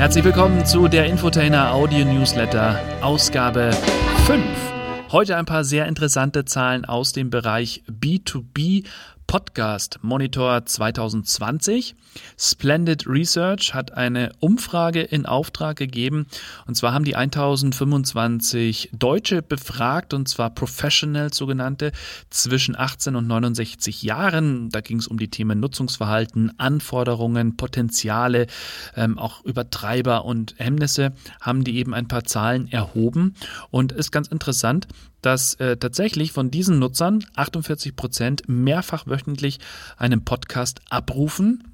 Herzlich willkommen zu der Infotainer Audio Newsletter, Ausgabe 5. Heute ein paar sehr interessante Zahlen aus dem Bereich B2B Podcast Monitor 2020. Splendid Research hat eine Umfrage in Auftrag gegeben. Und zwar haben die 1025 Deutsche befragt, und zwar Professionals sogenannte, zwischen 18 und 69 Jahren. Da ging es um die Themen Nutzungsverhalten, Anforderungen, Potenziale, ähm, auch Übertreiber und Hemmnisse, haben die eben ein paar Zahlen erhoben. Und ist ganz interessant, dass äh, tatsächlich von diesen Nutzern 48 Prozent mehrfach wöchentlich einen Podcast abrufen.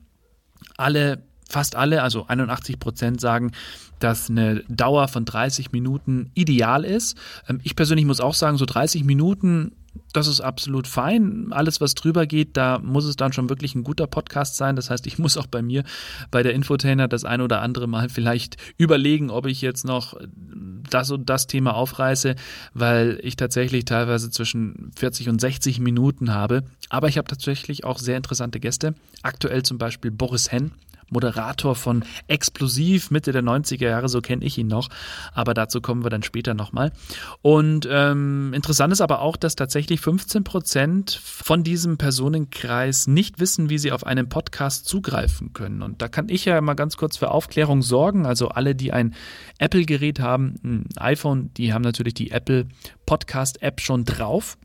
Alle, fast alle, also 81 Prozent sagen, dass eine Dauer von 30 Minuten ideal ist. Ähm, ich persönlich muss auch sagen, so 30 Minuten das ist absolut fein. Alles, was drüber geht, da muss es dann schon wirklich ein guter Podcast sein. Das heißt, ich muss auch bei mir bei der Infotainer das ein oder andere Mal vielleicht überlegen, ob ich jetzt noch das und das Thema aufreiße, weil ich tatsächlich teilweise zwischen 40 und 60 Minuten habe. Aber ich habe tatsächlich auch sehr interessante Gäste. Aktuell zum Beispiel Boris Henn, Moderator von Explosiv Mitte der 90er Jahre, so kenne ich ihn noch. Aber dazu kommen wir dann später nochmal. Und ähm, interessant ist aber auch, dass tatsächlich 15 Prozent von diesem Personenkreis nicht wissen, wie sie auf einen Podcast zugreifen können. Und da kann ich ja mal ganz kurz für Aufklärung sorgen. Also alle, die ein Apple-Gerät haben, ein iPhone, die haben natürlich die Apple Podcast-App schon drauf.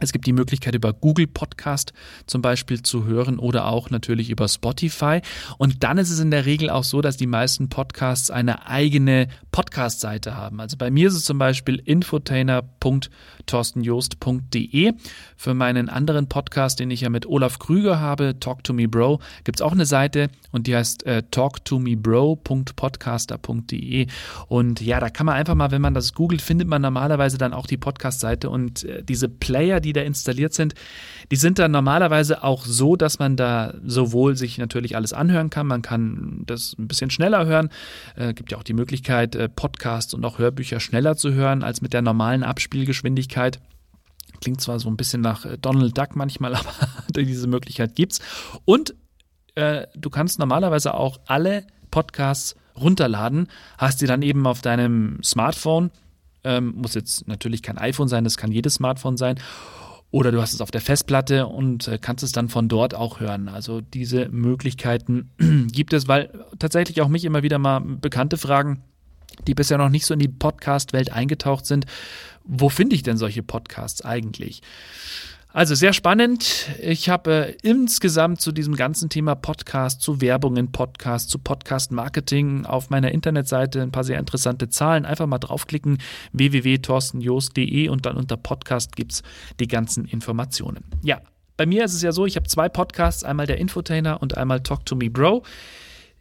Es gibt die Möglichkeit, über Google Podcast zum Beispiel zu hören oder auch natürlich über Spotify. Und dann ist es in der Regel auch so, dass die meisten Podcasts eine eigene Podcast-Seite haben. Also bei mir ist es zum Beispiel infotainer.torstenjost.de. Für meinen anderen Podcast, den ich ja mit Olaf Krüger habe, Talk to Me Bro, gibt es auch eine Seite und die heißt äh, talktomebro.podcaster.de. Und ja, da kann man einfach mal, wenn man das googelt, findet man normalerweise dann auch die Podcast-Seite und äh, diese Player, die die da installiert sind, die sind dann normalerweise auch so, dass man da sowohl sich natürlich alles anhören kann, man kann das ein bisschen schneller hören, äh, gibt ja auch die Möglichkeit, äh, Podcasts und auch Hörbücher schneller zu hören als mit der normalen Abspielgeschwindigkeit. Klingt zwar so ein bisschen nach äh, Donald Duck manchmal, aber diese Möglichkeit gibt's. Und äh, du kannst normalerweise auch alle Podcasts runterladen, hast die dann eben auf deinem Smartphone, ähm, muss jetzt natürlich kein iPhone sein, das kann jedes Smartphone sein oder du hast es auf der Festplatte und äh, kannst es dann von dort auch hören. Also diese Möglichkeiten gibt es, weil tatsächlich auch mich immer wieder mal Bekannte fragen, die bisher noch nicht so in die Podcast-Welt eingetaucht sind. Wo finde ich denn solche Podcasts eigentlich? Also sehr spannend. Ich habe äh, insgesamt zu diesem ganzen Thema Podcast, zu Werbung in Podcast, zu Podcast-Marketing auf meiner Internetseite ein paar sehr interessante Zahlen. Einfach mal draufklicken, www.torstenjost.de und dann unter Podcast gibt es die ganzen Informationen. Ja, bei mir ist es ja so, ich habe zwei Podcasts, einmal der Infotainer und einmal Talk to Me Bro.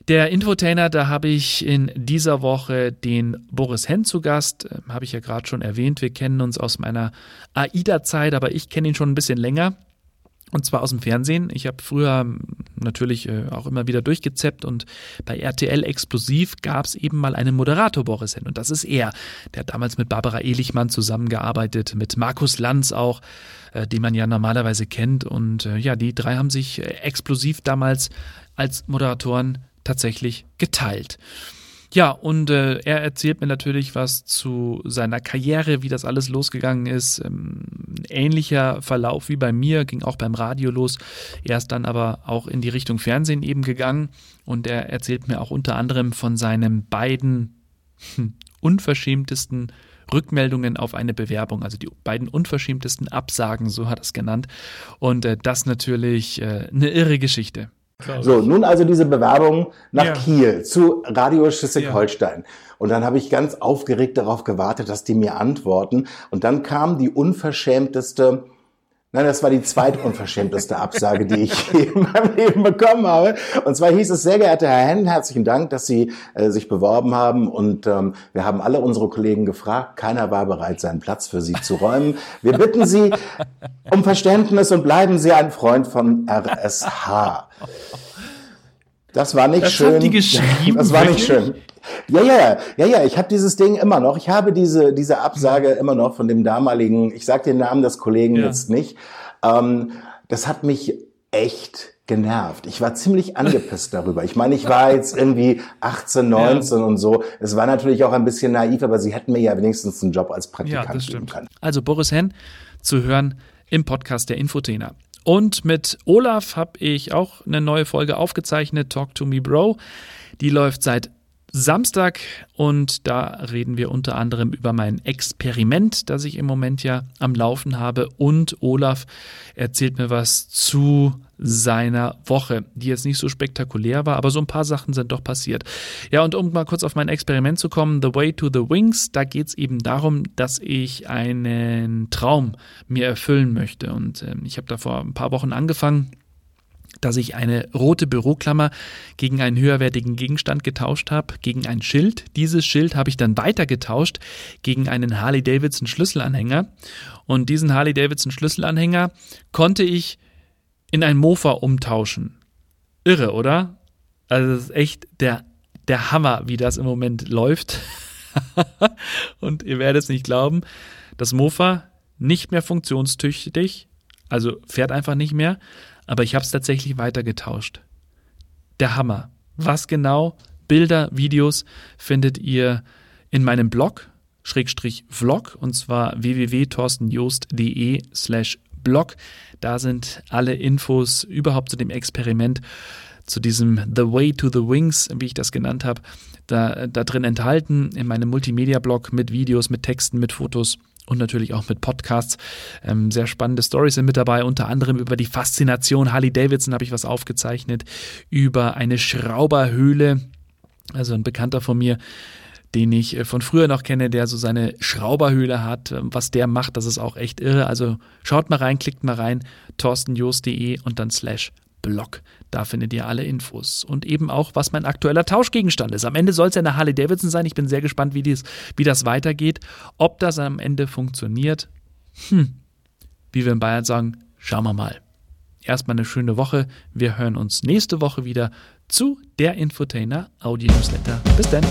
Der Infotainer, da habe ich in dieser Woche den Boris Henn zu Gast, ähm, habe ich ja gerade schon erwähnt. Wir kennen uns aus meiner AIDA-Zeit, aber ich kenne ihn schon ein bisschen länger. Und zwar aus dem Fernsehen. Ich habe früher ähm, natürlich äh, auch immer wieder durchgezeppt und bei RTL Explosiv gab es eben mal einen Moderator Boris Henn und das ist er. Der hat damals mit Barbara Ehlichmann zusammengearbeitet, mit Markus Lanz auch, äh, den man ja normalerweise kennt. Und äh, ja, die drei haben sich explosiv damals als Moderatoren tatsächlich geteilt. Ja, und äh, er erzählt mir natürlich was zu seiner Karriere, wie das alles losgegangen ist. Ähm, ähnlicher Verlauf wie bei mir, ging auch beim Radio los. Er ist dann aber auch in die Richtung Fernsehen eben gegangen und er erzählt mir auch unter anderem von seinen beiden hm, unverschämtesten Rückmeldungen auf eine Bewerbung, also die beiden unverschämtesten Absagen, so hat er es genannt. Und äh, das natürlich äh, eine irre Geschichte. So, nun also diese Bewerbung nach ja. Kiel zu Radio Schleswig-Holstein. Ja. Und dann habe ich ganz aufgeregt darauf gewartet, dass die mir antworten. Und dann kam die unverschämteste Nein, das war die zweitunverschämteste Absage, die ich in meinem Leben bekommen habe. Und zwar hieß es, sehr geehrter Herr Henn, herzlichen Dank, dass Sie äh, sich beworben haben. Und ähm, wir haben alle unsere Kollegen gefragt. Keiner war bereit, seinen Platz für Sie zu räumen. Wir bitten Sie um Verständnis und bleiben Sie ein Freund von RSH. Das war nicht das schön. Haben die geschrieben, das war nicht schön. Ja, ja, ja, ja, ich habe dieses Ding immer noch. Ich habe diese, diese Absage immer noch von dem damaligen, ich sage den Namen des Kollegen ja. jetzt nicht. Ähm, das hat mich echt genervt. Ich war ziemlich angepisst darüber. Ich meine, ich war jetzt irgendwie 18, 19 ja. und so. Es war natürlich auch ein bisschen naiv, aber sie hätten mir ja wenigstens einen Job als Praktikant ja, geben können. Also Boris Henn zu hören im Podcast der Infotainer. Und mit Olaf habe ich auch eine neue Folge aufgezeichnet, Talk to Me Bro. Die läuft seit Samstag und da reden wir unter anderem über mein Experiment, das ich im Moment ja am Laufen habe und Olaf erzählt mir was zu seiner Woche, die jetzt nicht so spektakulär war, aber so ein paar Sachen sind doch passiert. Ja, und um mal kurz auf mein Experiment zu kommen, The Way to the Wings, da geht es eben darum, dass ich einen Traum mir erfüllen möchte. Und äh, ich habe da vor ein paar Wochen angefangen dass ich eine rote Büroklammer gegen einen höherwertigen Gegenstand getauscht habe, gegen ein Schild. Dieses Schild habe ich dann weiter getauscht gegen einen Harley-Davidson Schlüsselanhänger. Und diesen Harley-Davidson Schlüsselanhänger konnte ich in ein Mofa umtauschen. Irre, oder? Also das ist echt der, der Hammer, wie das im Moment läuft. Und ihr werdet es nicht glauben, das Mofa nicht mehr funktionstüchtig, also fährt einfach nicht mehr aber ich habe es tatsächlich weitergetauscht. Der Hammer. Was genau? Bilder, Videos findet ihr in meinem Blog, Schrägstrich Vlog, und zwar www.torstenjost.de slash Blog. Da sind alle Infos überhaupt zu dem Experiment, zu diesem The Way to the Wings, wie ich das genannt habe, da, da drin enthalten in meinem Multimedia-Blog mit Videos, mit Texten, mit Fotos und natürlich auch mit Podcasts. Ähm, sehr spannende Stories sind mit dabei, unter anderem über die Faszination Harley Davidson habe ich was aufgezeichnet, über eine Schrauberhöhle, also ein Bekannter von mir, den ich äh, von früher noch kenne, der so seine Schrauberhöhle hat. Ähm, was der macht, das ist auch echt irre. Also schaut mal rein, klickt mal rein, torstenjoost.de und dann slash Blog. Da findet ihr alle Infos. Und eben auch, was mein aktueller Tauschgegenstand ist. Am Ende soll es ja eine Harley Davidson sein. Ich bin sehr gespannt, wie, dies, wie das weitergeht. Ob das am Ende funktioniert, hm, wie wir in Bayern sagen, schauen wir mal. Erstmal eine schöne Woche. Wir hören uns nächste Woche wieder zu der Infotainer Audio Newsletter. Bis dann.